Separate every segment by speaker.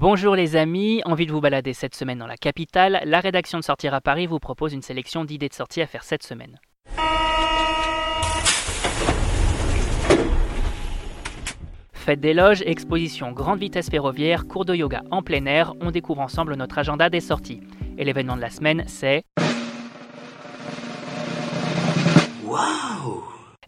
Speaker 1: Bonjour les amis, envie de vous balader cette semaine dans la capitale, la rédaction de Sortir à Paris vous propose une sélection d'idées de sortie à faire cette semaine. Fête des loges, exposition grande vitesse ferroviaire, cours de yoga en plein air, on découvre ensemble notre agenda des sorties. Et l'événement de la semaine, c'est...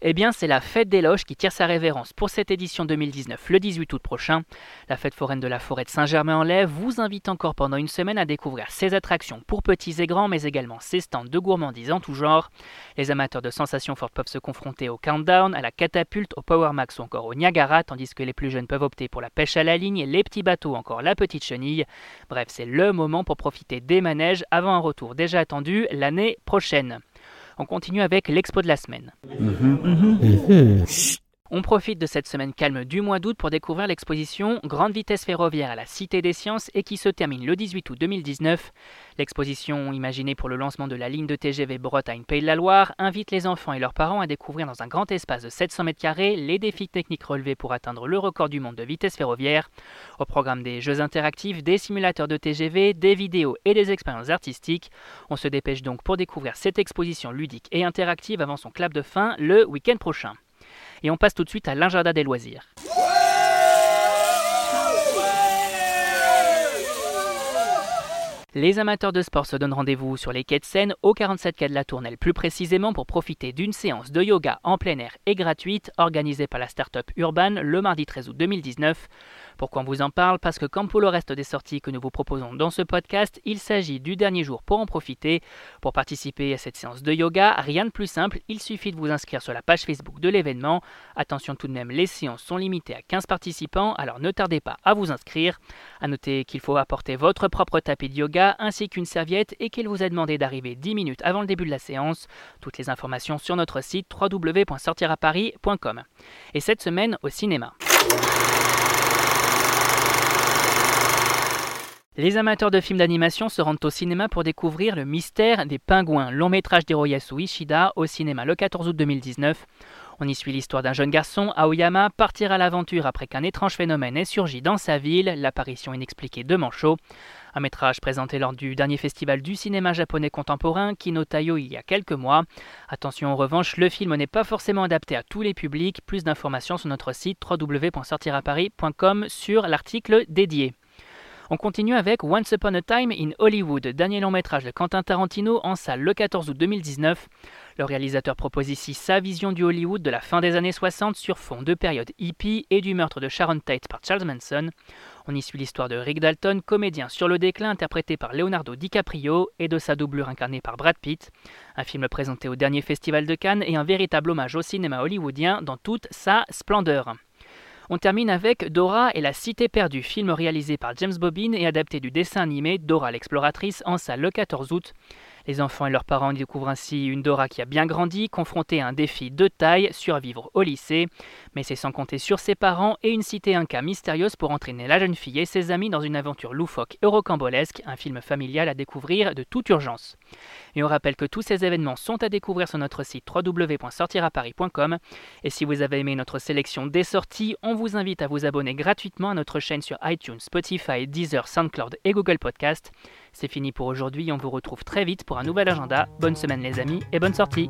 Speaker 1: Eh bien, c'est la Fête des Loges qui tire sa révérence pour cette édition 2019, le 18 août prochain. La fête foraine de la forêt de Saint-Germain-en-Laye vous invite encore pendant une semaine à découvrir ses attractions pour petits et grands, mais également ses stands de gourmandises en tout genre. Les amateurs de sensations fortes peuvent se confronter au Countdown, à la Catapulte, au Power Max ou encore au Niagara, tandis que les plus jeunes peuvent opter pour la pêche à la ligne, les petits bateaux encore la petite chenille. Bref, c'est le moment pour profiter des manèges avant un retour déjà attendu l'année prochaine. On continue avec l'expo de la semaine. On profite de cette semaine calme du mois d'août pour découvrir l'exposition Grande vitesse ferroviaire à la Cité des Sciences et qui se termine le 18 août 2019. L'exposition, imaginée pour le lancement de la ligne de TGV Bretagne-Pays de la Loire, invite les enfants et leurs parents à découvrir dans un grand espace de 700 mètres carrés les défis techniques relevés pour atteindre le record du monde de vitesse ferroviaire. Au programme des jeux interactifs, des simulateurs de TGV, des vidéos et des expériences artistiques. On se dépêche donc pour découvrir cette exposition ludique et interactive avant son clap de fin le week-end prochain. Et on passe tout de suite à l'agenda des loisirs. Les amateurs de sport se donnent rendez-vous sur les quais de Seine au 47 quai de la Tournelle, plus précisément pour profiter d'une séance de yoga en plein air et gratuite organisée par la start-up Urban le mardi 13 août 2019. Pourquoi on vous en parle Parce que comme pour le reste des sorties que nous vous proposons dans ce podcast, il s'agit du dernier jour pour en profiter. Pour participer à cette séance de yoga, rien de plus simple, il suffit de vous inscrire sur la page Facebook de l'événement. Attention tout de même, les séances sont limitées à 15 participants, alors ne tardez pas à vous inscrire. A noter qu'il faut apporter votre propre tapis de yoga ainsi qu'une serviette et qu'il vous a demandé d'arriver 10 minutes avant le début de la séance. Toutes les informations sur notre site www.sortiraparis.com. Et cette semaine au cinéma. Les amateurs de films d'animation se rendent au cinéma pour découvrir Le mystère des pingouins, long métrage d'Hiroyasu Ishida au cinéma le 14 août 2019. On y suit l'histoire d'un jeune garçon, Aoyama, partir à l'aventure après qu'un étrange phénomène ait surgi dans sa ville, l'apparition inexpliquée de Mancho. Un métrage présenté lors du dernier festival du cinéma japonais contemporain, Kinotayo, il y a quelques mois. Attention en revanche, le film n'est pas forcément adapté à tous les publics. Plus d'informations sur notre site www.sortiraparis.com sur l'article dédié. On continue avec Once Upon a Time in Hollywood, dernier long métrage de Quentin Tarantino en salle le 14 août 2019. Le réalisateur propose ici sa vision du Hollywood de la fin des années 60 sur fond de période hippie et du meurtre de Sharon Tate par Charles Manson. On y suit l'histoire de Rick Dalton, comédien sur le déclin interprété par Leonardo DiCaprio et de sa doublure incarnée par Brad Pitt. Un film présenté au dernier festival de Cannes et un véritable hommage au cinéma hollywoodien dans toute sa splendeur. On termine avec Dora et la Cité perdue, film réalisé par James Bobbin et adapté du dessin animé Dora l'exploratrice en salle le 14 août. Les enfants et leurs parents découvrent ainsi une Dora qui a bien grandi, confrontée à un défi de taille, survivre au lycée. Mais c'est sans compter sur ses parents et une cité inca mystérieuse pour entraîner la jeune fille et ses amis dans une aventure loufoque et rocambolesque, un film familial à découvrir de toute urgence. Et on rappelle que tous ces événements sont à découvrir sur notre site www.sortiraparis.com. Et si vous avez aimé notre sélection des sorties, on vous invite à vous abonner gratuitement à notre chaîne sur iTunes, Spotify, Deezer, SoundCloud et Google Podcast. C'est fini pour aujourd'hui, on vous retrouve très vite pour un nouvel agenda. Bonne semaine les amis et bonne sortie